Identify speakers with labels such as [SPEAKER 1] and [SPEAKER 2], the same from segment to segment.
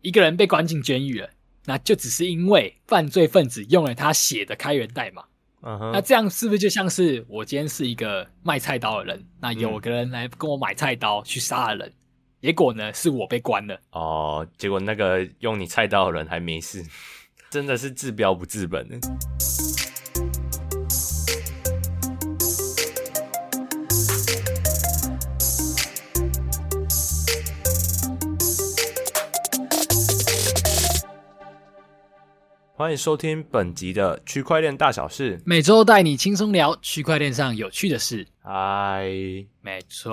[SPEAKER 1] 一个人被关进监狱了，那就只是因为犯罪分子用了他写的开源代
[SPEAKER 2] 码。
[SPEAKER 1] 那这样是不是就像是我今天是一个卖菜刀的人，那有个人来跟我买菜刀去杀了人，嗯、结果呢是我被关了。
[SPEAKER 2] 哦，结果那个用你菜刀的人还没事，真的是治标不治本欢迎收听本集的区块链大小事，
[SPEAKER 1] 每周带你轻松聊区块链上有趣的事。
[SPEAKER 2] 嗨，
[SPEAKER 1] 没错，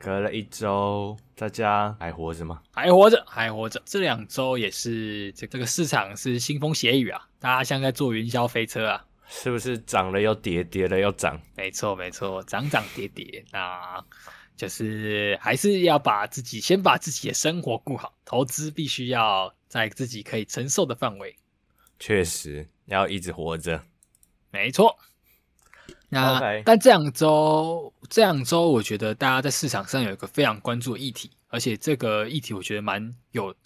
[SPEAKER 2] 隔了一周，大家还活着吗？
[SPEAKER 1] 还活着，还活着。这两周也是这这个市场是腥风血雨啊，大家像在坐云霄飞车啊，
[SPEAKER 2] 是不是涨了又跌，跌了又涨？
[SPEAKER 1] 没错，没错，涨涨跌跌，那就是还是要把自己先把自己的生活顾好，投资必须要在自己可以承受的范围。
[SPEAKER 2] 确实要一直活着，
[SPEAKER 1] 没错。那
[SPEAKER 2] Okay.
[SPEAKER 1] 但这两周，这两周，我觉得大家在市场上有一个非常关注的议题，而且这个议题我觉得蛮有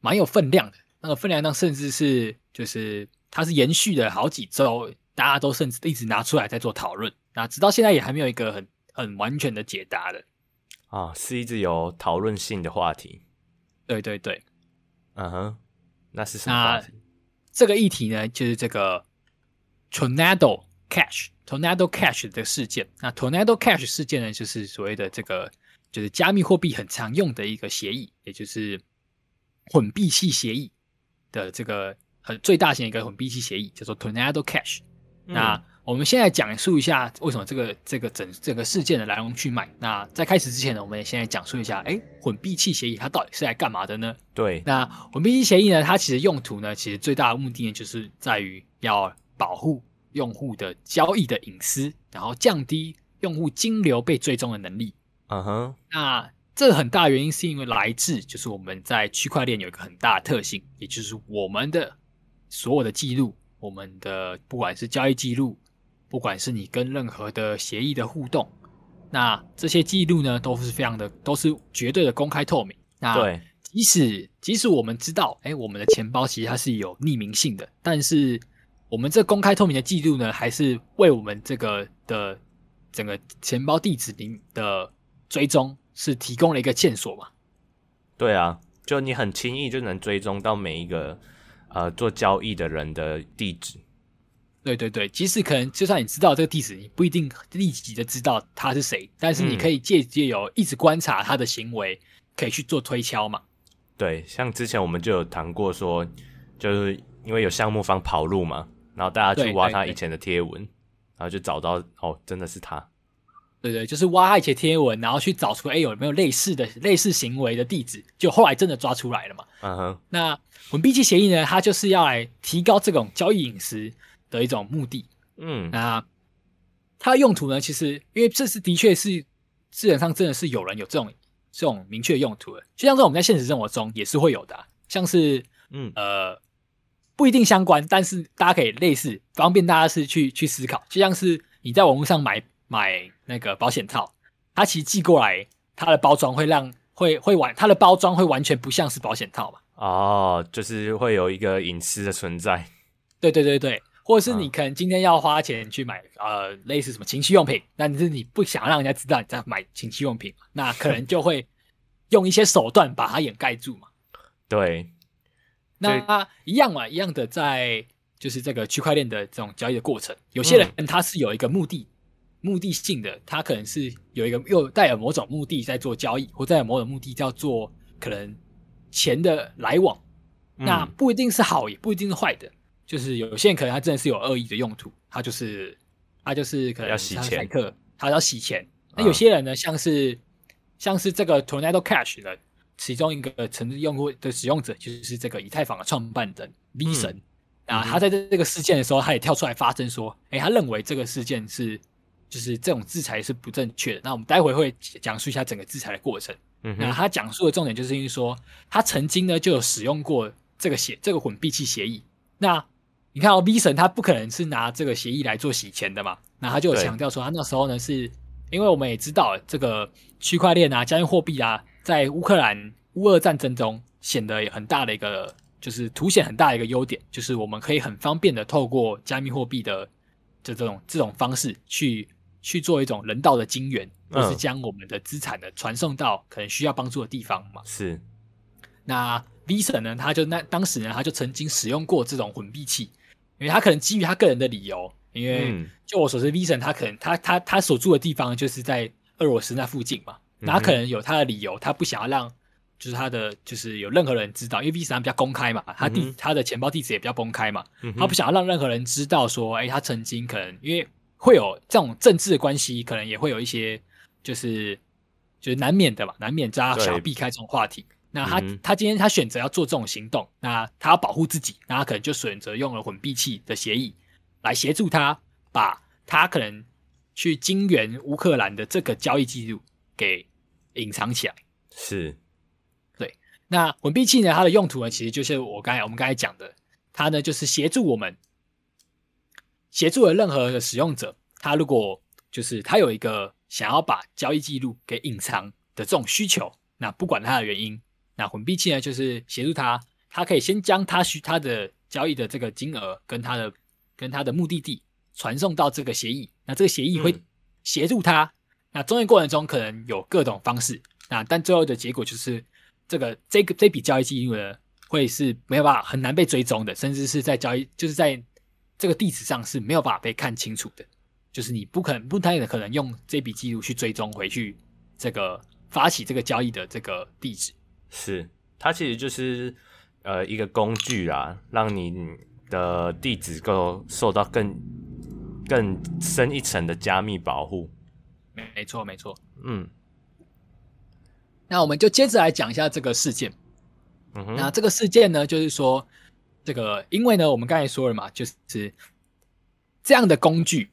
[SPEAKER 1] 蛮有分量的。那个分量上，甚至是就是它是延续了好几周，大家都甚至一直拿出来在做讨论。那直到现在也还没有一个很很完全的解答的
[SPEAKER 2] 啊，是一直有讨论性的话题。
[SPEAKER 1] 对对对，
[SPEAKER 2] 嗯哼，那是什么话题？
[SPEAKER 1] 这个议题呢，就是这个 Tornado Cash，Tornado Cash 的事件。那 Tornado Cash 事件呢，就是所谓的这个，就是加密货币很常用的一个协议，也就是混币器协议的这个很最大型一个混币器协议，叫做 Tornado Cash。嗯、那我们现在讲述一下为什么这个这个整这个事件的来龙去脉。那在开始之前呢，我们也现在讲述一下，哎，混币器协议它到底是来干嘛的呢？
[SPEAKER 2] 对，
[SPEAKER 1] 那混币器协议呢，它其实用途呢，其实最大的目的呢，就是在于要保护用户的交易的隐私，然后降低用户金流被追踪的能力。
[SPEAKER 2] 嗯哼，
[SPEAKER 1] 那这个很大的原因是因为来自就是我们在区块链有一个很大的特性，也就是我们的所有的记录，我们的不管是交易记录。不管是你跟任何的协议的互动，那这些记录呢，都是非常的，都是绝对的公开透明。那
[SPEAKER 2] 对，
[SPEAKER 1] 即使即使我们知道，哎，我们的钱包其实它是有匿名性的，但是我们这公开透明的记录呢，还是为我们这个的整个钱包地址里的追踪是提供了一个线索嘛？
[SPEAKER 2] 对啊，就你很轻易就能追踪到每一个呃做交易的人的地址。
[SPEAKER 1] 对对对，即使可能就算你知道这个地址，你不一定立即的知道他是谁，但是你可以借借由一直观察他的行为，可以去做推敲嘛。
[SPEAKER 2] 对，像之前我们就有谈过说，就是因为有项目方跑路嘛，然后大家去挖他以前的贴文，然后就找到哦，真的是他。
[SPEAKER 1] 对对，就是挖他以前贴文，然后去找出哎有没有类似的类似行为的地址，就后来真的抓出来了嘛。
[SPEAKER 2] 嗯哼。那
[SPEAKER 1] 混币器协议呢，它就是要来提高这种交易隐私的一种目的，
[SPEAKER 2] 嗯，
[SPEAKER 1] 那它的用途呢？其实，因为这是的确是，基本上真的是有人有这种这种明确用途的。就像是我们在现实生活中也是会有的，像是，嗯呃，不一定相关，但是大家可以类似方便大家是去去思考。就像是你在网络上买买那个保险套，它其实寄过来，它的包装会让会会完，它的包装会完全不像是保险套嘛？
[SPEAKER 2] 哦，就是会有一个隐私的存在。
[SPEAKER 1] 对对对对，或者是你可能今天要花钱去买、嗯、呃类似什么情趣用品，但是你不想让人家知道你在买情趣用品，那可能就会 用一些手段把它掩盖住嘛。
[SPEAKER 2] 对，
[SPEAKER 1] 那一样嘛，一样的在就是这个区块链的这种交易的过程，有些人他是有一个目的、嗯、目的性的，他可能是有一个又带有某种目的在做交易，或带有某种目的叫做可能钱的来往，嗯、那不一定是好，也不一定是坏的。就是有些人可能他真的是有恶意的用途，他就是他就是可能要洗钱，他要洗钱。那有些人呢，像是像是这个 Tornado Cash 的其中一个曾经用户的使用者，就是这个以太坊的创办人 V 神、嗯、啊，他在这这个事件的时候，他也跳出来发声说，哎、欸，他认为这个事件是就是这种制裁是不正确的。那我们待会会讲述一下整个制裁的过程。嗯，那他讲述的重点就是因为说，他曾经呢就有使用过这个协这个混币器协议，那。你看哦，V 神他不可能是拿这个协议来做洗钱的嘛？那他就有强调说，他那时候呢是，因为我们也知道这个区块链啊、加密货币啊，在乌克兰乌俄战争中，显得很大的一个，就是凸显很大的一个优点，就是我们可以很方便的透过加密货币的这种这种方式去去做一种人道的金援，或是将我们的资产呢传送到可能需要帮助的地方嘛。
[SPEAKER 2] 是。
[SPEAKER 1] 那 Visa 呢，他就那当时呢，他就曾经使用过这种混币器，因为他可能基于他个人的理由，因为就我所知，Visa 他可能他他他所住的地方就是在俄罗斯那附近嘛，那他可能有他的理由，他不想要让。就是他的，就是有任何人知道，因为 Visa 比较公开嘛，他地、嗯、他的钱包地址也比较公开嘛，嗯、他不想要让任何人知道说，哎、欸，他曾经可能因为会有这种政治的关系，可能也会有一些，就是就是难免的嘛，难免大家想要避开这种话题。那他、嗯、他今天他选择要做这种行动，那他要保护自己，那他可能就选择用了混币器的协议来协助他，把他可能去金援乌克兰的这个交易记录给隐藏起来。
[SPEAKER 2] 是。
[SPEAKER 1] 对那混币器呢？它的用途呢，其实就是我刚才我们刚才讲的，它呢就是协助我们，协助了任何的使用者，他如果就是他有一个想要把交易记录给隐藏的这种需求，那不管他的原因，那混币器呢就是协助他，他可以先将他需他的交易的这个金额跟他的跟他的目的地传送到这个协议，那这个协议会协助他，嗯、那中间过程中可能有各种方式，那但最后的结果就是。这个这个这笔交易记录呢，会是没有办法很难被追踪的，甚至是在交易就是在这个地址上是没有办法被看清楚的，就是你不可能不太可能用这笔记录去追踪回去这个发起这个交易的这个地址。
[SPEAKER 2] 是，它其实就是呃一个工具啦，让你的地址够受到更更深一层的加密保护。
[SPEAKER 1] 没没错没错，
[SPEAKER 2] 嗯。
[SPEAKER 1] 那我们就接着来讲一下这个事件。
[SPEAKER 2] 嗯哼。
[SPEAKER 1] 那这个事件呢，就是说，这个因为呢，我们刚才说了嘛，就是这样的工具，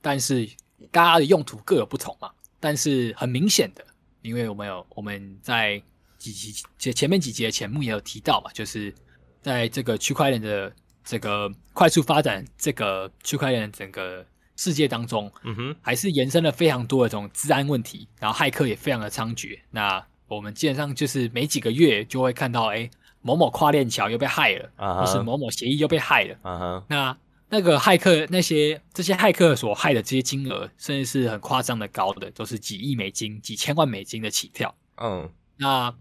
[SPEAKER 1] 但是大家的用途各有不同嘛。但是很明显的，因为我们有我们在几集前前面几集的节目也有提到嘛，就是在这个区块链的这个快速发展，这个区块链的整个。世界当中，
[SPEAKER 2] 嗯哼，
[SPEAKER 1] 还是延伸了非常多的这种治安问题，然后骇客也非常的猖獗。那我们基本上就是每几个月就会看到，哎、欸，某某跨链桥又被害了，uh huh. 或是某某协议又被害了。
[SPEAKER 2] 嗯哼、uh，huh. 那那个骇客那些这些骇客所害的这些金额，甚至是很夸张的高的，都是几亿美金、几千万美金的起跳。嗯、uh，huh. 那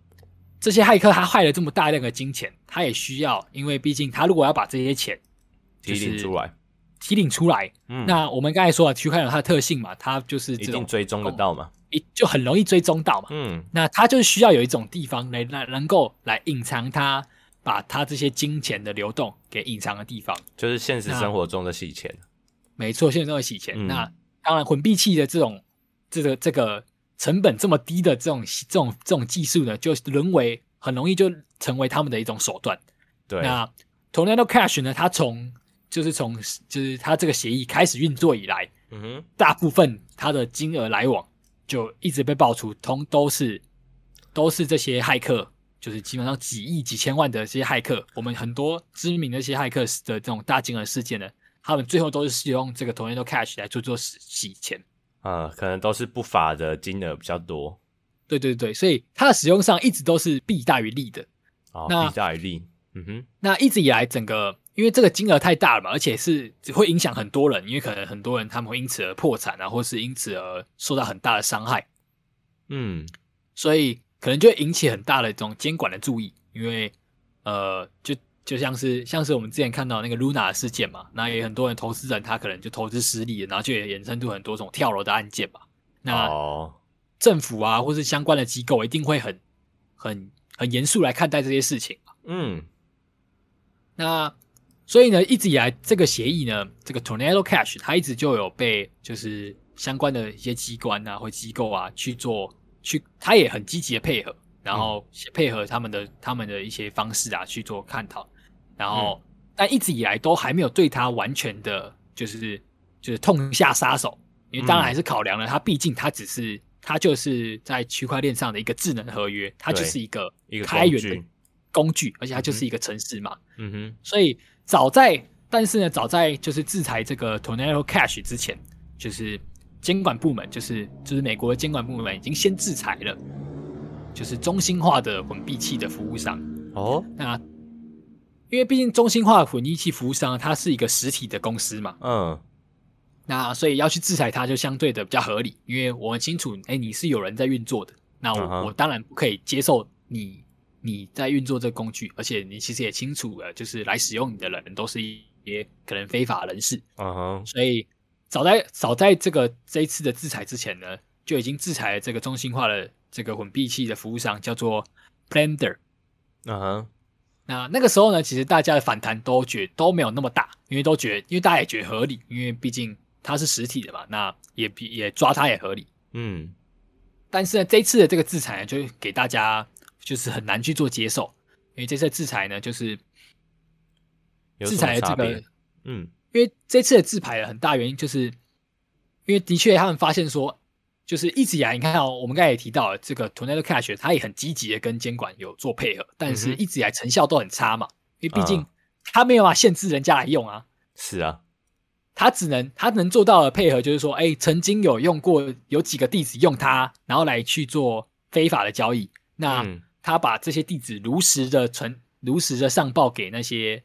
[SPEAKER 2] 这些骇客他害了这么大量的金钱，他也需要，因为毕竟他如果要把这些钱提领出来。
[SPEAKER 1] 提领出来，嗯，那我们刚才说了，区块链它的特性嘛，它就是
[SPEAKER 2] 一定追踪得到嘛，
[SPEAKER 1] 一就很容易追踪到嘛，
[SPEAKER 2] 嗯，
[SPEAKER 1] 那它就需要有一种地方来来能够来隐藏它，把它这些金钱的流动给隐藏的地方，
[SPEAKER 2] 就是现实生活中的洗钱，
[SPEAKER 1] 没错，现实中的洗钱。
[SPEAKER 2] 嗯、
[SPEAKER 1] 那当然，混币器的这种这个这个成本这么低的这种这种这种技术呢，就沦为很容易就成为他们的一种手段。
[SPEAKER 2] 对，
[SPEAKER 1] 那 Tornado Cash 呢，它从就是从就是他这个协议开始运作以来，
[SPEAKER 2] 嗯哼，
[SPEAKER 1] 大部分它的金额来往就一直被爆出，通都是都是这些骇客，就是基本上几亿几千万的这些骇客，我们很多知名的一些骇客的这种大金额事件呢，他们最后都是使用这个 Tornado Cash 来做做洗洗钱，
[SPEAKER 2] 啊，可能都是不法的金额比较多，
[SPEAKER 1] 对对对，所以它的使用上一直都是弊大于利的，
[SPEAKER 2] 哦，弊大于利，嗯哼，
[SPEAKER 1] 那一直以来整个。因为这个金额太大了嘛，而且是只会影响很多人，因为可能很多人他们会因此而破产啊，或是因此而受到很大的伤害。
[SPEAKER 2] 嗯，
[SPEAKER 1] 所以可能就会引起很大的这种监管的注意，因为呃，就就像是像是我们之前看到那个 Luna 的事件嘛，那也很多人投资人他可能就投资失利了，然后就也衍生出很多种跳楼的案件嘛。那政府啊，或是相关的机构一定会很很很严肃来看待这些事情。
[SPEAKER 2] 嗯，
[SPEAKER 1] 那。所以呢，一直以来这个协议呢，这个 Tornado Cash 它一直就有被就是相关的一些机关啊或机构啊去做去，它也很积极的配合，然后配合他们的他们的一些方式啊去做探讨，然后、嗯、但一直以来都还没有对他完全的，就是就是痛下杀手，因为当然还是考量了他，毕竟他只是他就是在区块链上的一个智能合约，它就是一个一个开源的工具，而且它就是一个城市嘛，
[SPEAKER 2] 嗯哼，
[SPEAKER 1] 所以。早在，但是呢，早在就是制裁这个 Tornado Cash 之前，就是监管部门，就是就是美国的监管部门已经先制裁了。就是中心化的混币器的服务商。
[SPEAKER 3] 哦，
[SPEAKER 1] 那因为毕竟中心化的混币器服务商，它是一个实体的公司嘛。
[SPEAKER 3] 嗯，
[SPEAKER 1] 那所以要去制裁它，就相对的比较合理，因为我们清楚，哎，你是有人在运作的，那我、嗯、我当然不可以接受你你在运作这个工具，而且你其实也清楚了，就是来使用你的人都是一些可能非法人士。
[SPEAKER 3] 嗯哼，
[SPEAKER 1] 所以早在早在这个这一次的制裁之前呢，就已经制裁了这个中心化的这个混币器的服务商，叫做 Blender。
[SPEAKER 3] 嗯哼，
[SPEAKER 1] 那那个时候呢，其实大家的反弹都觉得都没有那么大，因为都觉得，因为大家也觉得合理，因为毕竟它是实体的嘛，那也比也抓它也合理。
[SPEAKER 3] 嗯，
[SPEAKER 1] 但是呢，这次的这个制裁呢，就给大家就是很难去做接受，因为这次的制裁呢，就是制裁的这个，
[SPEAKER 3] 嗯，
[SPEAKER 1] 因为这次的制裁的很大原因，就是因为的确他们发现说。就是一直以来，你看到我们刚才也提到了这个 Tornado Cash，它也很积极的跟监管有做配合，但是一直以来成效都很差嘛，因为毕竟它没有办法限制人家来用啊。
[SPEAKER 3] 是啊，
[SPEAKER 1] 它只能它能做到的配合就是说，哎，曾经有用过有几个地址用它，然后来去做非法的交易，那他把这些地址如实的存、如实的上报给那些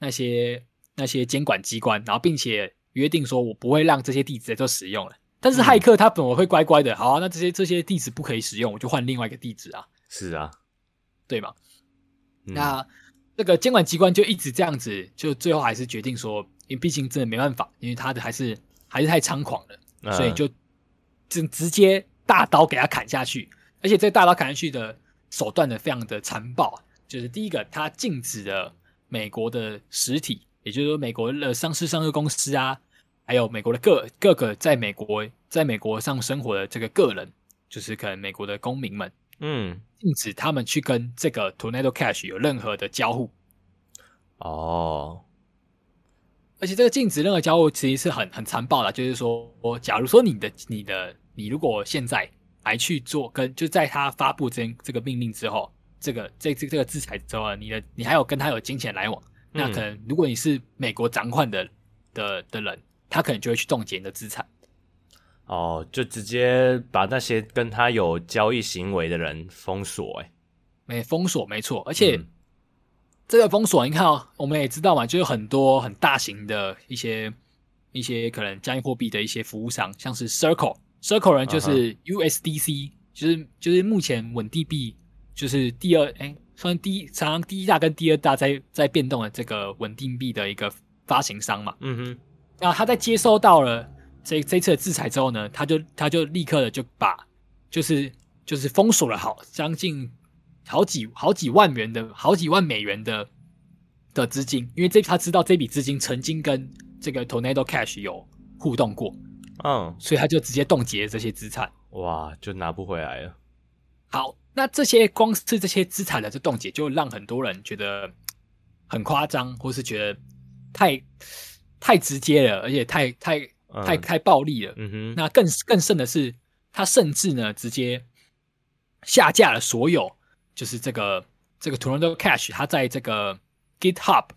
[SPEAKER 1] 那些那些监管机关，然后并且约定说我不会让这些地址再做使用了。但是骇客他本来会乖乖的，好啊，那这些这些地址不可以使用，我就换另外一个地址啊。
[SPEAKER 3] 是啊，
[SPEAKER 1] 对吗？嗯、那这个监管机关就一直这样子，就最后还是决定说，因为毕竟真的没办法，因为他的还是还是太猖狂了，嗯、所以就直直接大刀给他砍下去。而且这大刀砍下去的手段呢，非常的残暴，就是第一个，他禁止了美国的实体，也就是说美国的上市上市公司啊。还有美国的各各个在美国在美国上生活的这个个人，就是可能美国的公民们，
[SPEAKER 3] 嗯，
[SPEAKER 1] 禁止他们去跟这个 Tornado Cash 有任何的交互。
[SPEAKER 3] 哦，
[SPEAKER 1] 而且这个禁止任何交互其实是很很残暴的，就是说，假如说你的你的你如果现在还去做跟就在他发布这这个命令之后，这个这这这个制裁之后，你的你还有跟他有金钱来往，嗯、那可能如果你是美国掌管的的的人。他可能就会去冻结你的资产，
[SPEAKER 3] 哦，就直接把那些跟他有交易行为的人封锁，哎，
[SPEAKER 1] 没封锁，没错，而且、嗯、这个封锁，你看哦，我们也知道嘛，就有很多很大型的一些一些可能加密货币的一些服务商，像是 Circle，Circle 人就是 USDC，、uh. 就是就是目前稳定币就是第二，哎，算第一，常常第一大跟第二大在在变动的这个稳定币的一个发行商嘛，
[SPEAKER 3] 嗯哼。
[SPEAKER 1] 那他在接收到了这这次的制裁之后呢，他就他就立刻的就把就是就是封锁了好将近好几好几万元的好几万美元的的资金，因为这他知道这笔资金曾经跟这个 Tornado Cash 有互动过，
[SPEAKER 3] 嗯，
[SPEAKER 1] 所以他就直接冻结了这些资产，
[SPEAKER 3] 哇，就拿不回来了。
[SPEAKER 1] 好，那这些光是这些资产的这冻结，就让很多人觉得很夸张，或是觉得太。太直接了，而且太太太太暴力了。
[SPEAKER 3] 嗯哼，
[SPEAKER 1] 那更更甚的是，他甚至呢直接下架了所有，就是这个这个 Tornado Cash 他在这个 GitHub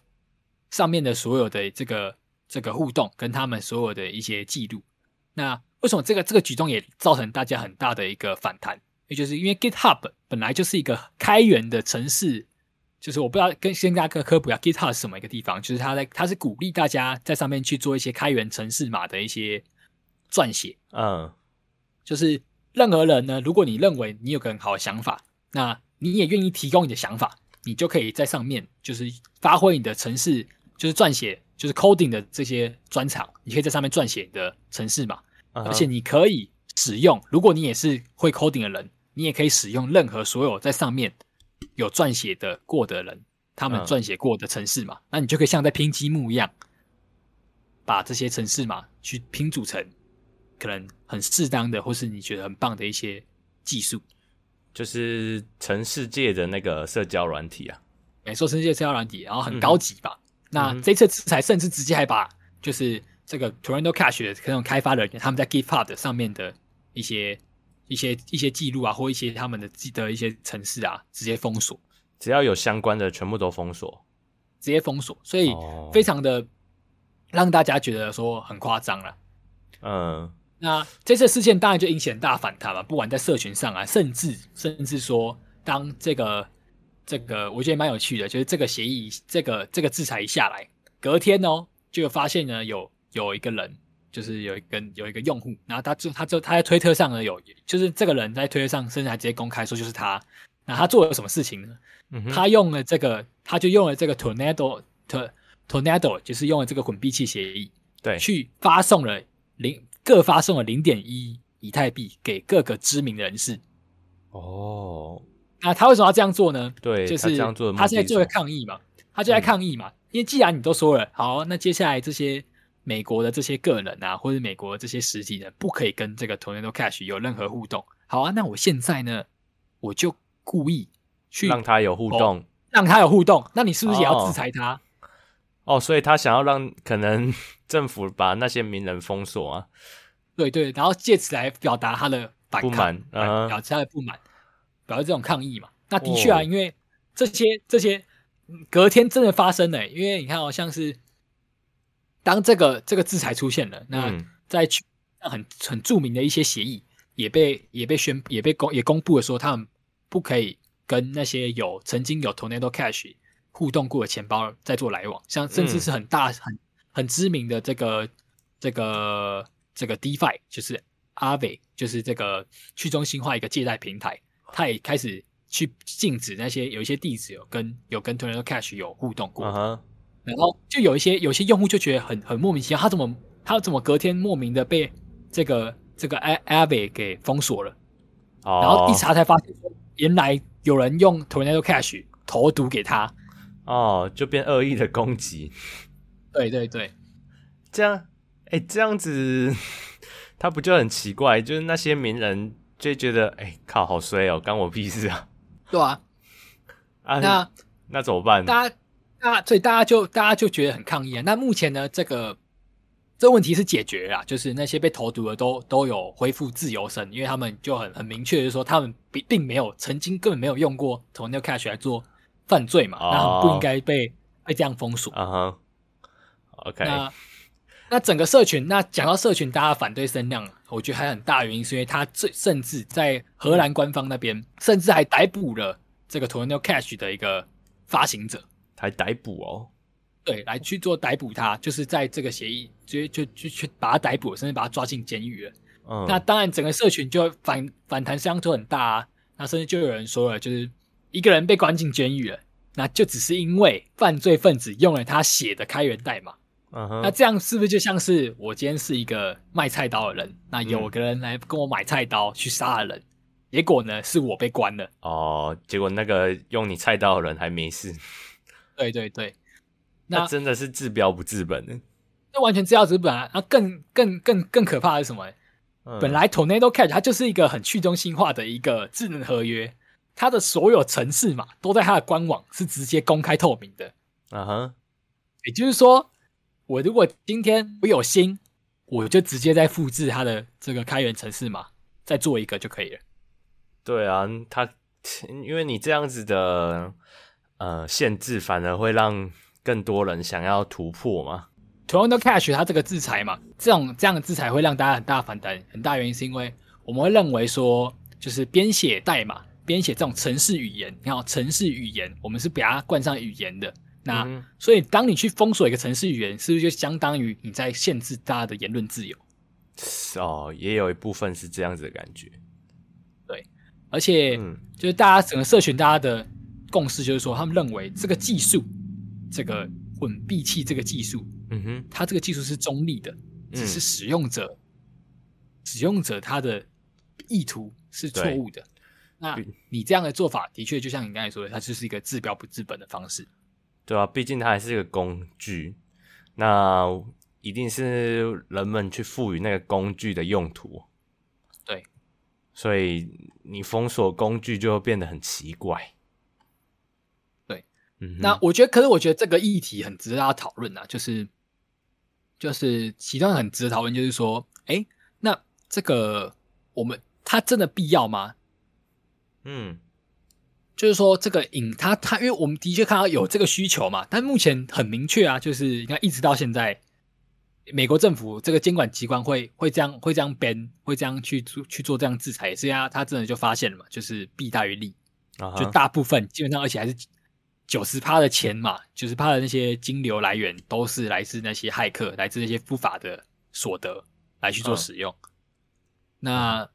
[SPEAKER 1] 上面的所有的这个这个互动，跟他们所有的一些记录。那为什么这个这个举动也造成大家很大的一个反弹？也就是因为 GitHub 本来就是一个开源的程式。就是我不知道跟先跟大家科普一下，GitHub 是什么一个地方？就是他在他是鼓励大家在上面去做一些开源程式码的一些撰写。
[SPEAKER 3] 嗯，
[SPEAKER 1] 就是任何人呢，如果你认为你有个很好的想法，那你也愿意提供你的想法，你就可以在上面就是发挥你的程式，就是撰写，就是 coding 的这些专长，你可以在上面撰写你的程式码，嗯、而且你可以使用，如果你也是会 coding 的人，你也可以使用任何所有在上面。有撰写的过的人，他们撰写过的城市嘛，嗯、那你就可以像在拼积木一样，把这些城市嘛去拼组成可能很适当的，或是你觉得很棒的一些技术，
[SPEAKER 3] 就是城市界的那个社交软体啊，
[SPEAKER 1] 没错，城市界社交软体，然后很高级吧？嗯、那这次制裁甚至直接还把就是这个 Toronto Cash 的这种开发人员，他们在 GitHub 上面的一些。一些一些记录啊，或一些他们的记得一些城市啊，直接封锁，
[SPEAKER 3] 只要有相关的，全部都封锁，
[SPEAKER 1] 直接封锁，所以非常的让大家觉得说很夸张了。
[SPEAKER 3] 嗯，
[SPEAKER 1] 那这次事件当然就引起很大反弹嘛，不管在社群上啊，甚至甚至说，当这个这个，我觉得蛮有趣的，就是这个协议，这个这个制裁一下来，隔天哦，就发现呢有有一个人，就是有一个有一个用户，然后他就他就他在推特上呢有，就是这个人在推特上甚至还直接公开说就是他，那他做了什么事情呢？嗯、他用了这个，他就用了这个 Tornado Tornado，就是用了这个混币器协议，
[SPEAKER 3] 对，
[SPEAKER 1] 去发送了零。各发送了零点一以太币给各个知名的人士。
[SPEAKER 3] 哦，
[SPEAKER 1] 那他为什么要这样做呢？
[SPEAKER 3] 对，
[SPEAKER 1] 就是
[SPEAKER 3] 他这样做，
[SPEAKER 1] 他现在做了抗议嘛，他就在抗议嘛。嗯、因为既然你都说了，好，那接下来这些美国的这些个人啊，或者美国的这些实体人，不可以跟这个 Tornado Cash 有任何互动。好啊，那我现在呢，我就故意去
[SPEAKER 3] 让他有互动，
[SPEAKER 1] 让他有互动。那你是不是也要制裁他？
[SPEAKER 3] 哦，哦，所以他想要让可能。政府把那些名人封锁啊，
[SPEAKER 1] 对对，然后借此来表达他的反
[SPEAKER 3] 不满，
[SPEAKER 1] 表达他的不满，表达这种抗议嘛。那的确啊，哦、因为这些这些隔天真的发生了，因为你看，哦像是当这个这个制裁出现了，那在很很著名的一些协议也被也被宣也被公也公布了，说他们不可以跟那些有曾经有 Tornado Cash 互动过的钱包再做来往，像甚至是很大、嗯、很。很知名的这个这个这个 DeFi 就是 Aave，就是这个去中心化一个借贷平台，它也开始去禁止那些有一些地址有跟有跟 Tornado Cash 有互动过，uh huh. 然后就有一些有些用户就觉得很很莫名其妙，他怎么他怎么隔天莫名的被这个这个 Aave 给封锁了，oh. 然后一查才发现原来有人用 Tornado Cash 投毒给他，
[SPEAKER 3] 哦，oh, 就变恶意的攻击。
[SPEAKER 1] 对对对，
[SPEAKER 3] 这样，哎，这样子，他不就很奇怪？就是那些名人就觉得，哎，靠，好衰哦，关我屁事啊！
[SPEAKER 1] 对啊，
[SPEAKER 3] 啊，那那怎么办？
[SPEAKER 1] 大家，大家，所以大家就大家就觉得很抗议啊。那目前呢，这个这个问题是解决了，就是那些被投毒的都都有恢复自由身，因为他们就很很明确的说，他们并并没有曾经根本没有用过 Tornado Cash 来做犯罪嘛，哦、那不应该被被这样封锁。
[SPEAKER 3] 啊哈。OK，
[SPEAKER 1] 那那整个社群，那讲到社群，大家反对声量，我觉得还很大原因是因为他最甚至在荷兰官方那边，甚至还逮捕了这个 Tornado Cash 的一个发行者，
[SPEAKER 3] 还逮捕哦，
[SPEAKER 1] 对，来去做逮捕他，就是在这个协议就就就去把他逮捕，甚至把他抓进监狱了。嗯，那当然整个社群就反反弹声浪就很大啊，那甚至就有人说了，就是一个人被关进监狱了，那就只是因为犯罪分子用了他写的开源代码。嗯哼那这样是不是就像是我今天是一个卖菜刀的人，那有个人来跟我买菜刀去杀了人，嗯、结果呢是我被关了
[SPEAKER 3] 哦，结果那个用你菜刀的人还没事。
[SPEAKER 1] 对对对，
[SPEAKER 3] 那，真的是治标不治本呢。
[SPEAKER 1] 那完全治标不治本啊！那更更更更可怕的是什么？嗯、本来 Tornado Cash 它就是一个很去中心化的一个智能合约，它的所有程式嘛都在它的官网是直接公开透明的。
[SPEAKER 3] 啊哈、uh，huh.
[SPEAKER 1] 也就是说。我如果今天我有心，我就直接在复制它的这个开源程式嘛，再做一个就可以了。
[SPEAKER 3] 对啊，它因为你这样子的呃限制，反而会让更多人想要突破吗。
[SPEAKER 1] Tornado Cash 它这个制裁嘛，这种这样的制裁会让大家很大反弹，很大原因是因为我们会认为说，就是编写代码、编写这种程式语言，你看程式语言，我们是给它冠上语言的。那、嗯、所以，当你去封锁一个程式语言，是不是就相当于你在限制大家的言论自由？
[SPEAKER 3] 哦，也有一部分是这样子的感觉。
[SPEAKER 1] 对，而且，嗯、就是大家整个社群，大家的共识就是说，他们认为这个技术，这个混闭器这个技术，嗯哼，它这个技术是中立的，只是使用者、嗯、使用者他的意图是错误的。那你这样的做法，的确就像你刚才说的，它就是一个治标不治本的方式。
[SPEAKER 3] 对啊，毕竟它还是一个工具，那一定是人们去赋予那个工具的用途。
[SPEAKER 1] 对，
[SPEAKER 3] 所以你封锁工具就会变得很奇怪。
[SPEAKER 1] 那我觉得，可是我觉得这个议题很值得大家讨论啊，就是就是其中很值得讨论，就是说，哎，那这个我们它真的必要吗？嗯。就是说，这个影它它，因为我们的确看到有这个需求嘛，但目前很明确啊，就是你看一直到现在，美国政府这个监管机关会会这样会这样 ban 会这样去做去做这样制裁，也是呀，他真的就发现了嘛，就是弊大于利，uh huh. 就大部分基本上，而且还是九十趴的钱嘛，九十趴的那些金流来源都是来自那些骇客，来自那些不法的所得来去做使用。Uh. 那、uh.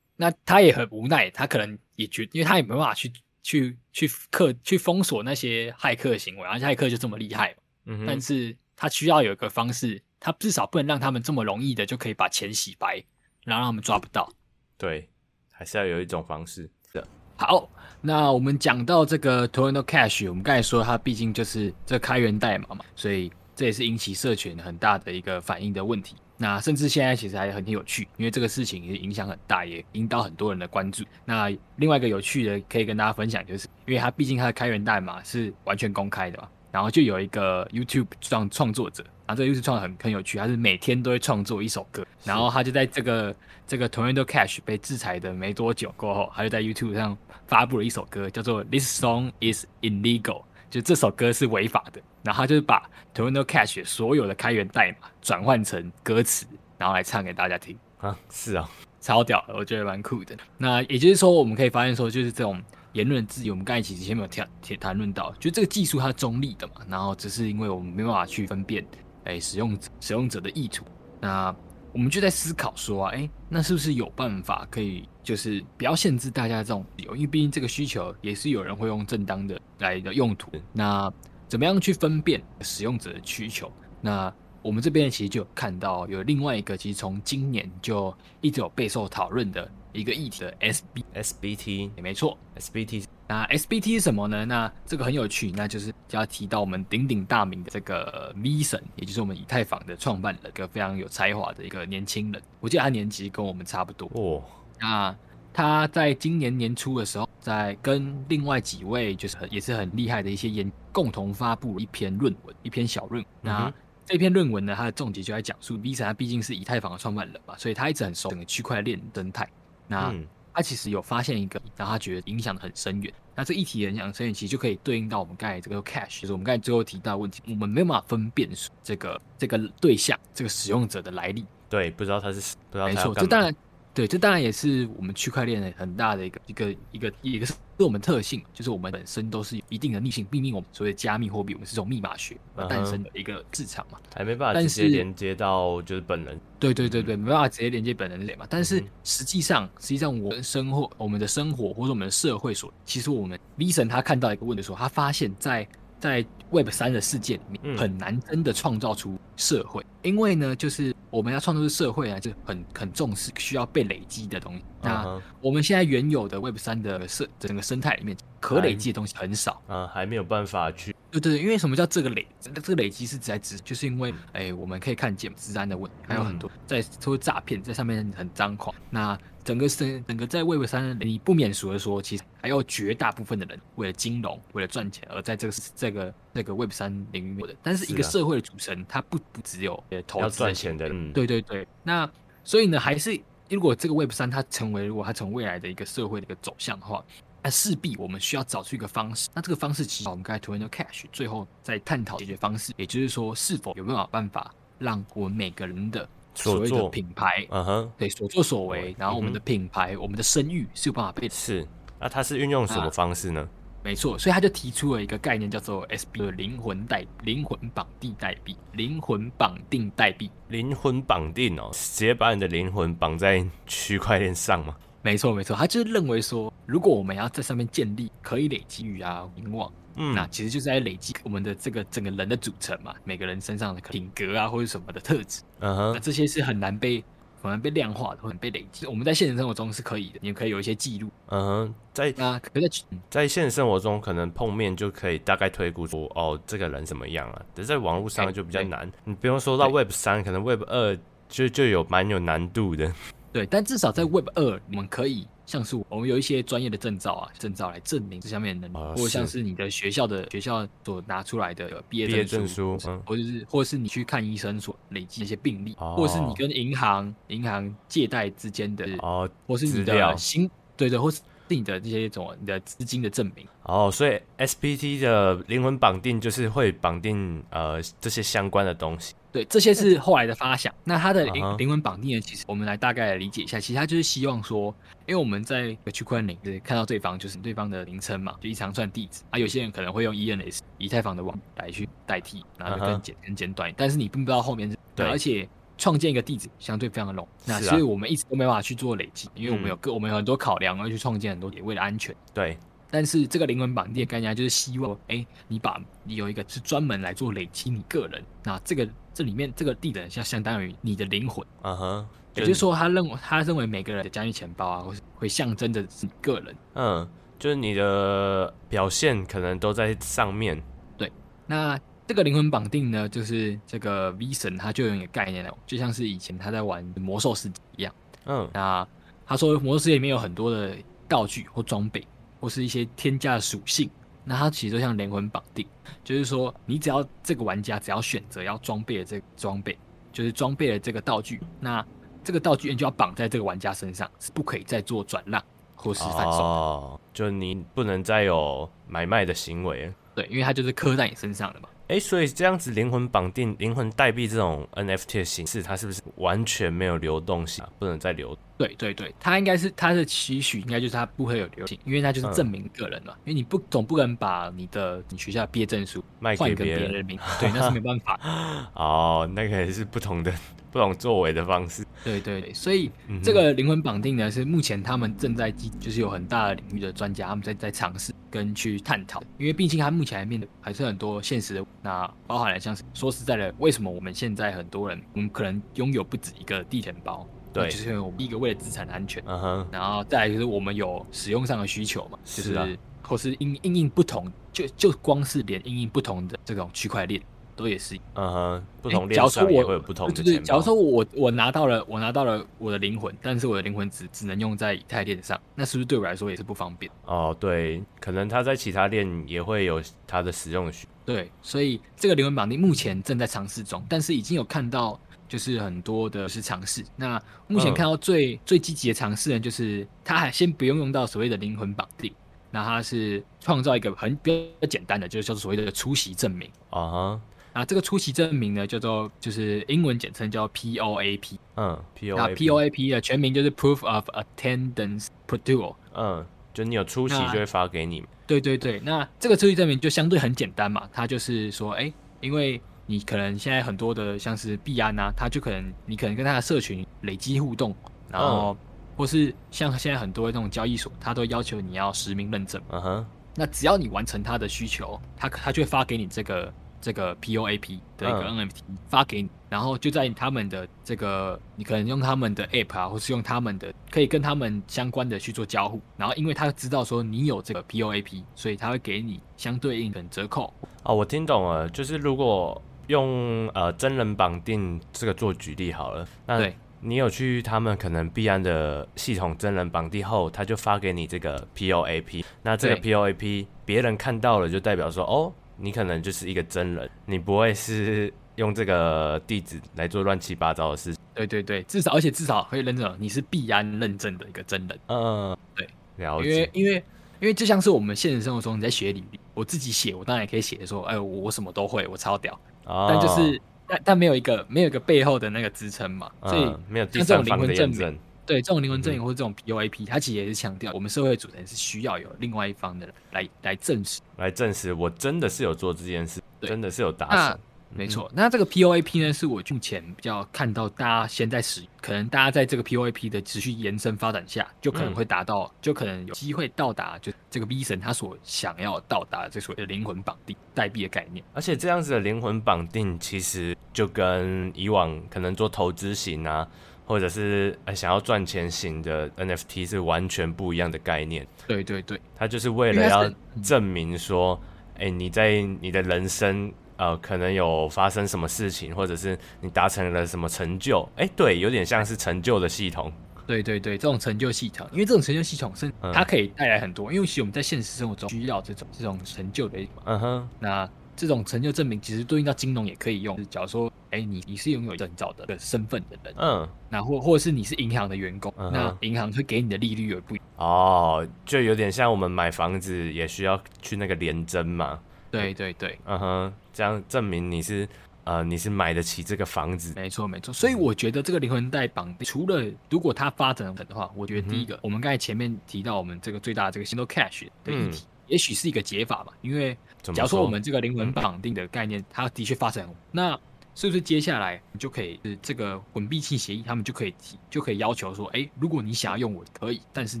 [SPEAKER 1] 那他也很无奈，他可能也觉，因为他也没办法去去去克去封锁那些骇客行为，而且骇客就这么厉害嘛，嗯、uh，huh. 但是他需要有一个方式。他至少不能让他们这么容易的就可以把钱洗白，然后让他们抓不到。
[SPEAKER 3] 对，还是要有一种方式。的。
[SPEAKER 1] 好，那我们讲到这个 Tornado Cash，我们刚才说它毕竟就是这开源代码嘛，所以这也是引起社群很大的一个反应的问题。那甚至现在其实还很有趣，因为这个事情也影响很大，也引导很多人的关注。那另外一个有趣的可以跟大家分享，就是因为它毕竟它的开源代码是完全公开的嘛，然后就有一个 YouTube 创创作者。然后这个 YouTube 创的很很有趣，他是每天都会创作一首歌，然后他就在这个这个 Tornado Cash 被制裁的没多久过后，他就在 YouTube 上发布了一首歌，叫做 This Song Is Illegal，就这首歌是违法的。然后他就是把 Tornado Cash 所有的开源代码转换成歌词，然后来唱给大家听
[SPEAKER 3] 啊，是啊，
[SPEAKER 1] 超屌的，我觉得蛮酷的。那也就是说，我们可以发现说，就是这种。言论自由，我们刚才其实前面有谈谈论到，就这个技术它是中立的嘛，然后只是因为我们没办法去分辨，哎，使用者使用者的意图，那我们就在思考说啊，哎，那是不是有办法可以，就是不要限制大家这种理由，因为毕竟这个需求也是有人会用正当的来的用途，那怎么样去分辨使用者的需求？那我们这边其实就有看到有另外一个，其实从今年就一直有备受讨论的。一个议题。的 S B
[SPEAKER 3] S B T
[SPEAKER 1] 也没错
[SPEAKER 3] ，S B T
[SPEAKER 1] 那 S B T 是什么呢？那这个很有趣，那就是就要提到我们鼎鼎大名的这个 V 神，也就是我们以太坊的创办人，一个非常有才华的一个年轻人。我记得他年纪跟我们差不多。哦。那他在今年年初的时候，在跟另外几位就是很也是很厉害的一些研共同发布了一篇论文，一篇小论那这篇论文呢，它的重点就在讲述 V 神，他毕竟是以太坊的创办人嘛，所以他一直很熟整个区块链生态。那他其实有发现一个，让他觉得影响的很深远。那这一题影响深远，其实就可以对应到我们刚才这个 cash，就是我们刚才最后提到的问题，我们没有办法分辨这个这个对象、这个使用者的来历。
[SPEAKER 3] 对，不知道他是不知道他。
[SPEAKER 1] 没错，这当然。对，这当然也是我们区块链很大的一个一个一个一个是我们特性，就是我们本身都是有一定的逆性，毕竟我们所谓加密货币，我们是这种密码学而诞生的一个市场嘛，
[SPEAKER 3] 还没办法直接连接到就是本人。
[SPEAKER 1] 对对对对，没办法直接连接本人的脸嘛。但是实际上，实际上我们生活、我们的生活或者我们的社会所，其实我们 V 神他看到一个问题说，他发现在。在 Web 三的世界里面，很难真的创造出社会，嗯、因为呢，就是我们要创造出社会啊，就很很重视需要被累积的东西。那我们现在原有的 Web 三的社整个生态里面，可累积的东西很少，
[SPEAKER 3] 嗯，还没有办法去。
[SPEAKER 1] 对对，因为什么叫这个累？这个累积是在指，就是因为哎，我们可以看见治安的问题，还有很多在说诈骗，在上面很张狂。那整个生整个在 Web 三，你不免俗的说，其实还有绝大部分的人为了金融，为了赚钱而在这个这个这个 Web 三领域的。但是一个社会的组成，它不不只有投资
[SPEAKER 3] 要赚钱的人。
[SPEAKER 1] 对对对。那所以呢，还是如果这个 Web 三它成为，如果它成未来的一个社会的一个走向的话，那势必我们需要找出一个方式。那这个方式其实我们刚才 Tornado Cash 最后再探讨解决方式，也就是说，是否有没有办法让我们每个人的。所谓的品牌，嗯哼，对，所作所为，然后我们的品牌，我们的声誉是有办法被
[SPEAKER 3] 是。那它是运用什么方式呢？
[SPEAKER 1] 没错，所以他就提出了一个概念，叫做 SB 的灵魂代灵魂绑定代币，灵魂绑定代币，
[SPEAKER 3] 灵魂绑定哦，直接把你的灵魂绑在区块链上吗？
[SPEAKER 1] 没错，没错，他就是认为说，如果我们要在上面建立可以累积与啊名望。嗯，那其实就是在累积我们的这个整个人的组成嘛，每个人身上的品格啊，或者什么的特质，嗯哼，那这些是很难被很难被量化的，或者被累积。我们在现实生活中是可以的，你可以有一些记录，
[SPEAKER 3] 嗯哼，在
[SPEAKER 1] 啊，可在
[SPEAKER 3] 在现实生活中可能碰面就可以大概推估出，哦，这个人怎么样啊？但在网络上就比较难，你不用说到 Web 三，可能 Web 二就就有蛮有难度的。
[SPEAKER 1] 对，但至少在 Web 二，我们可以。像是我们有一些专业的证照啊，证照来证明这上面的能力，呃、或者像是你的学校的学校所拿出来的毕业证书，证书或者是或者是你去看医生所累积一些病例，哦、或是你跟银行银行借贷之间的，哦，或是你的薪，对对的，或是你的这些种你的资金的证明。
[SPEAKER 3] 哦，所以 SPT 的灵魂绑定就是会绑定呃这些相关的东西。
[SPEAKER 1] 对，这些是后来的发想。那它的灵灵魂绑定呢？其实我们来大概来理解一下。其实它就是希望说，因为我们在区块链就是看到对方就是对方的名称嘛，就一长串地址啊。有些人可能会用 ENS 以太坊的网来去代替，然后就更简更简短。但是你并不知道后面是对，而且创建一个地址相对非常的容易。那所以我们一直都没办法去做累积，因为我们有个我们有很多考量，要去创建很多也为了安全。
[SPEAKER 3] 对。
[SPEAKER 1] 但是这个灵魂绑定的概念就是希望，哎，你把你有一个是专门来做累积你个人，那这个这里面这个地址相相当于你的灵魂，
[SPEAKER 3] 嗯哼，
[SPEAKER 1] 也就是说他认为他认为每个人的加密钱包啊，或是会象征着你个人，
[SPEAKER 3] 嗯，就是你的表现可能都在上面。
[SPEAKER 1] 对，那这个灵魂绑定呢，就是这个 V 神他就有一个概念了，就像是以前他在玩魔兽世界一样，
[SPEAKER 3] 嗯，
[SPEAKER 1] 那他说魔兽世界里面有很多的道具或装备。或是一些添加的属性，那它其实就像灵魂绑定，就是说你只要这个玩家只要选择要装备的这个装备，就是装备的这个道具，那这个道具就要绑在这个玩家身上，是不可以再做转让或是贩售的。
[SPEAKER 3] 哦，就你不能再有买卖的行为。
[SPEAKER 1] 对，因为它就是刻在你身上的嘛。
[SPEAKER 3] 哎，所以这样子灵魂绑定、灵魂代币这种 NFT 的形式，它是不是完全没有流动性啊，不能再流？
[SPEAKER 1] 对对对，他应该是他的期许，应该就是他不会有流行，因为他就是证明个人嘛。嗯、因为你不总不能把你的你学校毕业证书
[SPEAKER 3] 卖给别人的
[SPEAKER 1] 名，对，那是没办法。
[SPEAKER 3] 哦，那个也是不同的。不同作为的方式，
[SPEAKER 1] 对对对，所以这个灵魂绑定呢，是目前他们正在就是有很大的领域的专家，他们在在尝试跟去探讨，因为毕竟他目前还面对还是很多现实的，那包含了像是说实在的，为什么我们现在很多人，我们可能拥有不止一个地钱包，
[SPEAKER 3] 对，
[SPEAKER 1] 就是我们一个为了资产安全，
[SPEAKER 3] 嗯哼，
[SPEAKER 1] 然后再来就是我们有使用上的需求嘛，就是，或是因因应不同，就就光是连因应不同的这种区块链。都也是，
[SPEAKER 3] 嗯哼，不同链上也会有不同的钱包。
[SPEAKER 1] 对，假如说我我拿到了我拿到了我的灵魂，但是我的灵魂只只能用在以太链上，那是不是对我来说也是不方便？
[SPEAKER 3] 哦，对，可能它在其他链也会有它的使用需。
[SPEAKER 1] 对，所以这个灵魂绑定目前正在尝试中，但是已经有看到就是很多的是尝试。那目前看到最、嗯、最积极的尝试呢，就是他还先不用用到所谓的灵魂绑定，那他是创造一个很比较简单的，就是叫做所谓的出席证明
[SPEAKER 3] 啊哈。
[SPEAKER 1] 啊，这个出席证明呢，叫做就是英文简称叫 POAP。
[SPEAKER 3] 嗯，POAP。
[SPEAKER 1] 那 POAP 的全名就是 Proof of Attendance Produal。
[SPEAKER 3] 嗯，就你有出席就会发给你。
[SPEAKER 1] 对对对，那这个出席证明就相对很简单嘛，它就是说，哎，因为你可能现在很多的像是币安啊，他就可能你可能跟他的社群累积互动，然后、嗯、或是像现在很多的这种交易所，他都要求你要实名认证。
[SPEAKER 3] 嗯哼。
[SPEAKER 1] 那只要你完成他的需求，他他就会发给你这个。这个 POAP 的一个 NFT 发给你，嗯、然后就在他们的这个，你可能用他们的 App 啊，或是用他们的可以跟他们相关的去做交互，然后因为他知道说你有这个 POAP，所以他会给你相对应的折扣。
[SPEAKER 3] 哦，我听懂了，就是如果用呃真人绑定这个做举例好了，那你有去他们可能必安的系统真人绑定后，他就发给你这个 POAP，那这个 POAP 别人看到了就代表说哦。你可能就是一个真人，你不会是用这个地址来做乱七八糟的事。
[SPEAKER 1] 对对对，至少而且至少可以认证你是必安认证的一个真人。
[SPEAKER 3] 嗯，
[SPEAKER 1] 对，
[SPEAKER 3] 了解。
[SPEAKER 1] 因为因为因为就像是我们现实生活中你在写履历，我自己写，我当然也可以写说，哎，我什么都会，我超屌。
[SPEAKER 3] 哦。
[SPEAKER 1] 但就是但但没有一个没有一个背后的那个支撑嘛，所以、
[SPEAKER 3] 嗯、没有第三方的证明。
[SPEAKER 1] 对，这种灵魂证明或者这种 POAP，它其实也是强调我们社会组成是需要有另外一方的人来来证实，
[SPEAKER 3] 来证实我真的是有做这件事，真的是有达成。
[SPEAKER 1] 没错，那这个 POAP 呢，是我目前比较看到大家现在使，可能大家在这个 POAP 的持续延伸发展下，就可能会达到，嗯、就可能有机会到达，就这个 V 神他所想要到达的这所谓的灵魂绑定代币的概念。
[SPEAKER 3] 而且这样子的灵魂绑定，其实就跟以往可能做投资型啊。或者是呃想要赚钱型的 NFT 是完全不一样的概念。
[SPEAKER 1] 对对对，
[SPEAKER 3] 它就是为了要证明说，哎、欸，你在你的人生呃可能有发生什么事情，或者是你达成了什么成就。哎、欸，对，有点像是成就的系统。
[SPEAKER 1] 对对对，这种成就系统，因为这种成就系统是它可以带来很多，嗯、因为其实我们在现实生活中需要这种这种成就的。
[SPEAKER 3] 嗯哼，
[SPEAKER 1] 那。这种成就证明其实对应到金融也可以用。假如说，哎，你你是拥有证照的身份的人，
[SPEAKER 3] 嗯，
[SPEAKER 1] 那或或者是你是银行的员工，
[SPEAKER 3] 嗯、
[SPEAKER 1] 那银行会给你的利率也不。
[SPEAKER 3] 哦，就有点像我们买房子也需要去那个联征嘛。
[SPEAKER 1] 对对对，
[SPEAKER 3] 嗯哼，这样证明你是呃你是买得起这个房子。
[SPEAKER 1] 没错没错，所以我觉得这个灵魂带绑定，除了如果它发展的话，我觉得第一个，嗯、我们刚才前面提到我们这个最大的这个 Single Cash 的议题，嗯、也许是一个解法吧。因为假如说我们这个灵魂绑定的概念，它的确发展，那是不是接下来你就可以是这个混币性协议，他们就可以提就可以要求说，哎，如果你想要用我可以，但是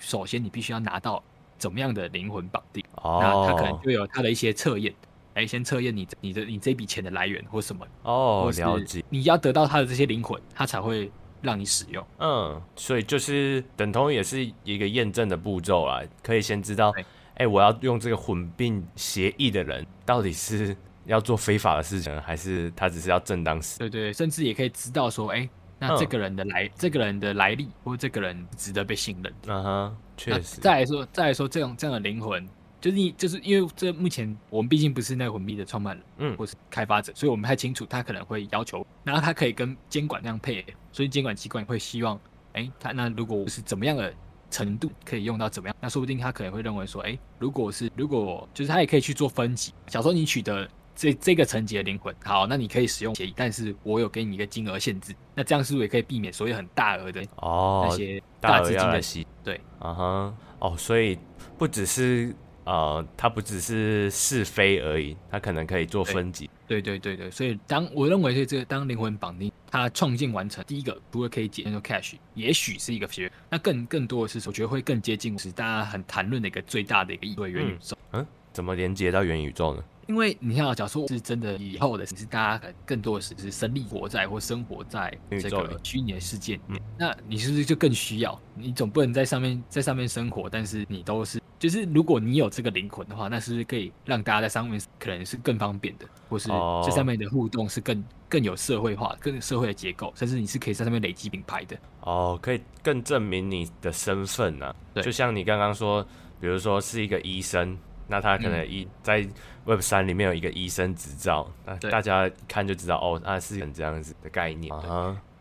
[SPEAKER 1] 首先你必须要拿到。怎么样的灵魂绑定？哦，那他可能就有他的一些测验，哎，先测验你你的你这笔钱的来源或什么
[SPEAKER 3] 哦，了解。
[SPEAKER 1] 你要得到他的这些灵魂，他才会让你使用。
[SPEAKER 3] 嗯，所以就是等同也是一个验证的步骤啦，可以先知道，哎，我要用这个混并协议的人到底是要做非法的事情，还是他只是要正当使？
[SPEAKER 1] 对对，甚至也可以知道说，哎。那这个人的来，嗯、这个人的来历，或者这个人值得被信任。
[SPEAKER 3] 嗯哼，确实。
[SPEAKER 1] 再来说，再来说，这种这样的灵魂，就是你，就是因为这目前我们毕竟不是那个混币的创办人，嗯，或是开发者，所以我们不太清楚他可能会要求，然后他可以跟监管那样配，所以监管机关会希望，哎、欸，他那如果是怎么样的程度可以用到怎么样，那说不定他可能会认为说，哎、欸，如果是如果就是他也可以去做分级，假如说你取得。这这个层级的灵魂，好，那你可以使用协议，但是我有给你一个金额限制，那这样是不是也可以避免所有很大额的哦那些大资金的吸？对，
[SPEAKER 3] 啊哈，哦，所以不只是呃，它不只是是非而已，它可能可以做分级。
[SPEAKER 1] 对对对对，所以当我认为是这个当灵魂绑定它创建完成，第一个除了可以解那个 cash，也许是一个学，那更更多的是我觉得会更接近是大家很谈论的一个最大的一个意味元宇宙。
[SPEAKER 3] 嗯，嗯，怎么连接到元宇宙呢？
[SPEAKER 1] 因为你看啊，假如说是真的以后的，是大家更多的是是生力活在或生活在这个虚拟的世界里面，那你是不是就更需要？你总不能在上面在上面生活，但是你都是就是如果你有这个灵魂的话，那是不是可以让大家在上面可能是更方便的，或是这上面的互动是更更有社会化、更有社会的结构，甚至你是可以在上面累积品牌的
[SPEAKER 3] 哦，可以更证明你的身份呢、啊？对，就像你刚刚说，比如说是一个医生。那他可能一在 Web 三里面有一个医生执照，那大家一看就知道哦，那是很这样子的概念。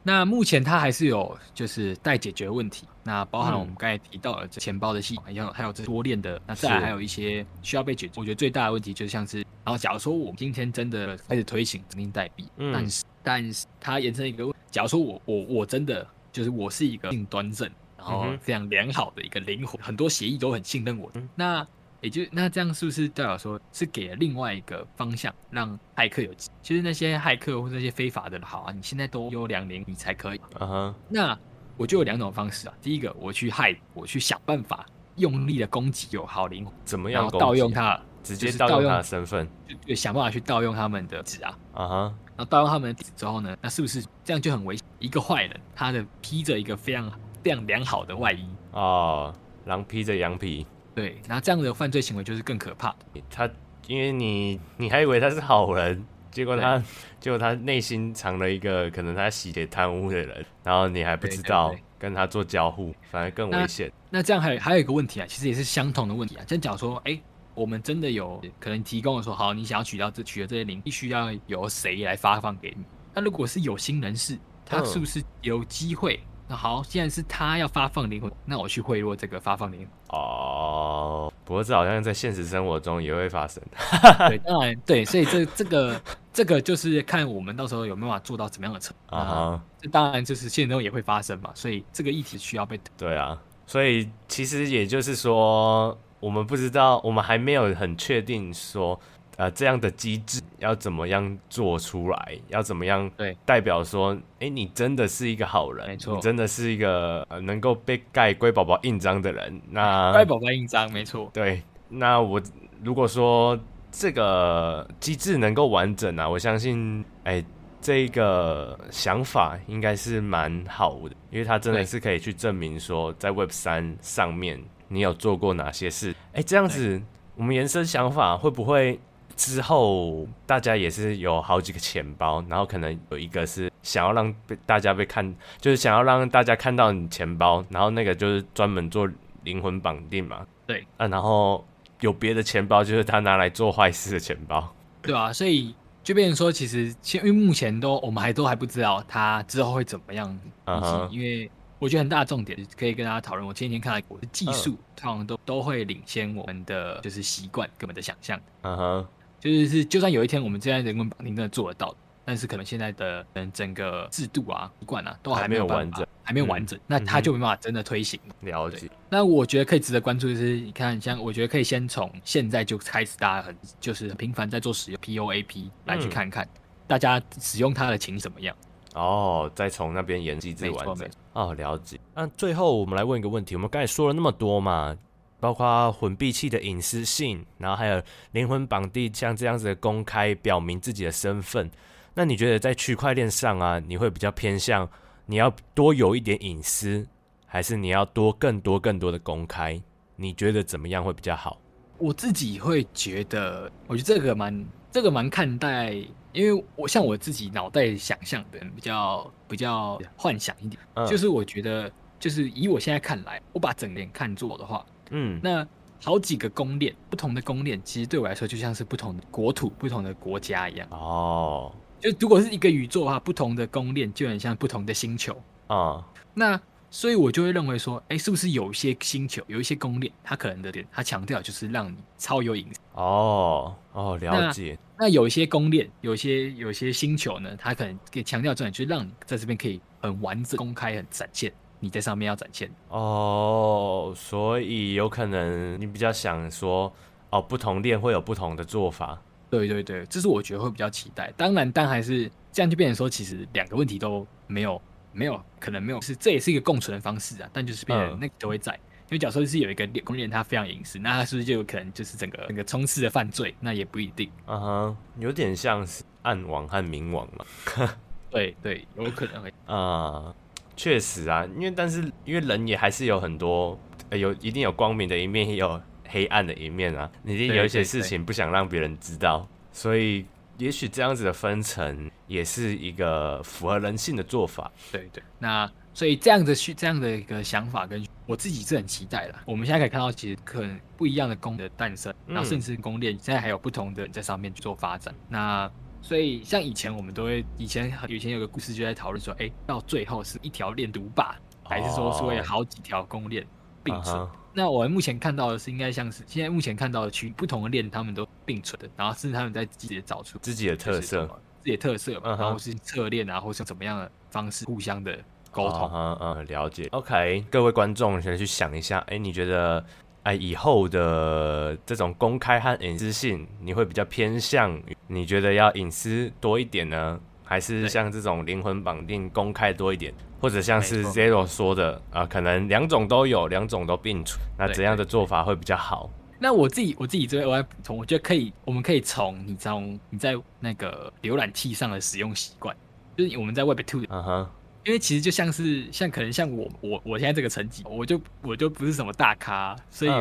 [SPEAKER 1] 那目前他还是有就是待解决问题，那包含了我们刚才提到的这钱包的系统，还有还有这多链的，那再来还有一些需要被解决。我觉得最大的问题就像是，然后假如说我们今天真的开始推行指定代币，但是但是它延伸一个问，假如说我我我真的就是我是一个性端正，然后非常良好的一个灵魂，很多协议都很信任我，那。也就那这样是不是代表说是给了另外一个方向，让骇客有？其实那些骇客或者那些非法的，好啊，你现在都有两年你才可以。嗯哼、uh。Huh. 那我就有两种方式啊。第一个，我去害，我去想办法用力的攻击有好灵魂，
[SPEAKER 3] 怎么样？
[SPEAKER 1] 然后盗用他，
[SPEAKER 3] 直接盗用他的身份，
[SPEAKER 1] 就想办法去盗用他们的纸啊。
[SPEAKER 3] 嗯哼、uh。Huh.
[SPEAKER 1] 然后盗用他们的纸之后呢，那是不是这样就很危险？一个坏人，他的披着一个非常非常良好的外衣
[SPEAKER 3] 哦，uh, 狼披着羊皮。
[SPEAKER 1] 对，那这样的犯罪行为就是更可怕的。
[SPEAKER 3] 他因为你你还以为他是好人，结果他 结果他内心藏了一个可能他洗劫贪污的人，然后你还不知道跟他做交互，反而更危险。
[SPEAKER 1] 那这样还有还有一个问题啊，其实也是相同的问题啊。就假如说，哎，我们真的有可能提供的说，好，你想要取到这取得这些零，必须要由谁来发放给你？那如果是有心人士，他是不是有机会？嗯那好，既然是他要发放灵魂，那我去贿赂这个发放灵魂。
[SPEAKER 3] 哦，不过这好像在现实生活中也会发生。
[SPEAKER 1] 对，当然对，所以这这个这个就是看我们到时候有没有办法做到怎么样的程度啊。这当然就是现实中也会发生嘛，所以这个议题需要被。
[SPEAKER 3] 对啊，所以其实也就是说，我们不知道，我们还没有很确定说。呃，这样的机制要怎么样做出来？要怎么样？对，代表说，哎对，你真的是一个好人，没错，你真的是一个呃能够被盖龟宝宝印章的人。那
[SPEAKER 1] 乖宝宝印章，没错。
[SPEAKER 3] 对，那我如果说这个机制能够完整啊，我相信，哎，这个想法应该是蛮好的，因为它真的是可以去证明说，在 Web 三上面你有做过哪些事。哎，这样子，我们延伸想法会不会？之后，大家也是有好几个钱包，然后可能有一个是想要让被大家被看，就是想要让大家看到你钱包，然后那个就是专门做灵魂绑定嘛。
[SPEAKER 1] 对，
[SPEAKER 3] 啊，然后有别的钱包，就是他拿来做坏事的钱包。
[SPEAKER 1] 对啊，所以就变成说，其实因为目前都我们还都还不知道他之后会怎么样，uh huh. 因为我觉得很大的重点可以跟大家讨论。我前几天看到，我的技术通常都都会领先我们的就是习惯跟我们的想象。嗯哼，就是是，就算有一天我们这样人工绑定真的做得到，但是可能现在的嗯整个制度啊、习惯啊都还没有完整，还没有完整，那他就没办法真的推行。
[SPEAKER 3] 了解。
[SPEAKER 1] 那我觉得可以值得关注的是，你看，像我觉得可以先从现在就开始，大家很就是很频繁在做使用 POAP 来去看看，大家使用它的情怎么样。
[SPEAKER 3] 哦，再从那边研机制完整哦，了解。那最后我们来问一个问题，我们刚才说了那么多嘛，包括混币器的隐私性，然后还有灵魂绑定像这样子的公开表明自己的身份。那你觉得在区块链上啊，你会比较偏向你要多有一点隐私，还是你要多更多更多的公开？你觉得怎么样会比较好？
[SPEAKER 1] 我自己会觉得，我觉得这个蛮这个蛮看待。因为我像我自己脑袋想象的比较比较幻想一点，嗯、就是我觉得就是以我现在看来，我把整脸看作的话，嗯，那好几个公链，不同的公链，其实对我来说就像是不同的国土、不同的国家一样。哦，就如果是一个宇宙的话，不同的公链就很像不同的星球啊。嗯、那所以我就会认为说，哎，是不是有一些星球，有一些公链，它可能的点，它强调就是让你超有隐私。
[SPEAKER 3] 哦哦，了解。
[SPEAKER 1] 那有一些公链，有些有些星球呢，它可能给强调重点，就是让你在这边可以很完整、公开、很展现你在上面要展现。
[SPEAKER 3] 哦，所以有可能你比较想说，哦，不同链会有不同的做法。
[SPEAKER 1] 对对对，这是我觉得会比较期待。当然，但还是这样就变成说，其实两个问题都没有，没有可能没有，是这也是一个共存的方式啊。但就是变成那个都会在。嗯因为假设是有一个公链，它非常隐私，那它是不是就有可能就是整个整个冲刺的犯罪？那也不一定。
[SPEAKER 3] 嗯哼，有点像是暗网和明网嘛。
[SPEAKER 1] 对对，有可能会。
[SPEAKER 3] 啊、嗯，确实啊，因为但是因为人也还是有很多，呃、有一定有光明的一面，也有黑暗的一面啊。你一定有一些事情不想让别人知道，所以也许这样子的分层也是一个符合人性的做法。
[SPEAKER 1] 对对，那。所以这样子去这样的一个想法，跟我自己是很期待的。我们现在可以看到，其实可能不一样的公的诞生，然后甚至公链现在还有不同的人在上面去做发展。那所以像以前我们都会，以前以前有个故事就在讨论说，哎，到最后是一条链独霸，还是说是会有好几条公链并存？哦、那我们目前看到的是，应该像是现在目前看到的区不同的链，他们都并存的，然后甚至他们在自己找出
[SPEAKER 3] 自己的特色，
[SPEAKER 1] 自己的特色嘛，然后是侧链啊，或是怎么样的方式互相的。沟通，
[SPEAKER 3] 嗯嗯，了解。OK，各位观众，先去想一下，哎、欸，你觉得，哎，以后的这种公开和隐私性，你会比较偏向，你觉得要隐私多一点呢，还是像这种灵魂绑定公开多一点，或者像是 Zero 说的啊、呃，可能两种都有，两种都并存，那怎样的做法会比较好？
[SPEAKER 1] 那我自己，我自己这边我来补充，我觉得可以，我们可以从你从你在那个浏览器上的使用习惯，就是我们在 Web Two，嗯哼。因为其实就像是像可能像我我我现在这个成绩，我就我就不是什么大咖，所以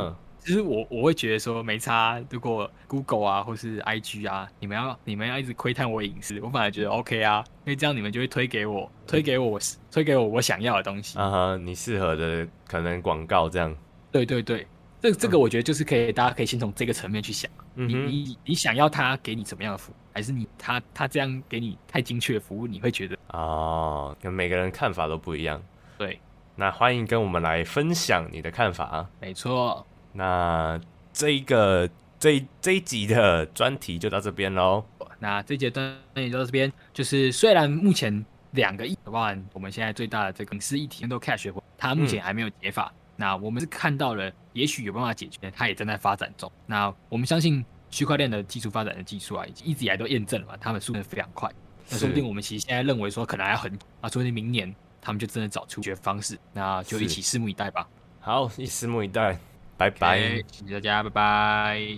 [SPEAKER 1] 其实我我会觉得说没差。如果 Google 啊或是 IG 啊，你们要你们要一直窥探我隐私，我反而觉得 OK 啊，因为这样你们就会推给我推给我推给我我想要的东西。
[SPEAKER 3] 啊哈，你适合的可能广告这样。
[SPEAKER 1] 对对对。这这个我觉得就是可以，大家可以先从这个层面去想，嗯、你你你想要他给你什么样的服务，还是你他他这样给你太精确的服务，你会觉得
[SPEAKER 3] 哦，跟每个人看法都不一样。
[SPEAKER 1] 对，
[SPEAKER 3] 那欢迎跟我们来分享你的看法啊。
[SPEAKER 1] 没错，
[SPEAKER 3] 那这一个这这一集的专题就到这边喽。
[SPEAKER 1] 那这节专题就到这边，就是虽然目前两个亿万，我们现在最大的这个隐私议题都 cash，它目前还没有解法。嗯那我们是看到了，也许有办法解决，它也正在发展中。那我们相信区块链的技术发展的技术啊，一直以来都验证了嘛，他们速度非常快。那说不定我们其实现在认为说可能还要很啊，说不定明年他们就真的找出解决方式。那就一起拭目以待吧。
[SPEAKER 3] 好，一起拭目以待。拜拜，
[SPEAKER 1] 谢谢大家，拜拜。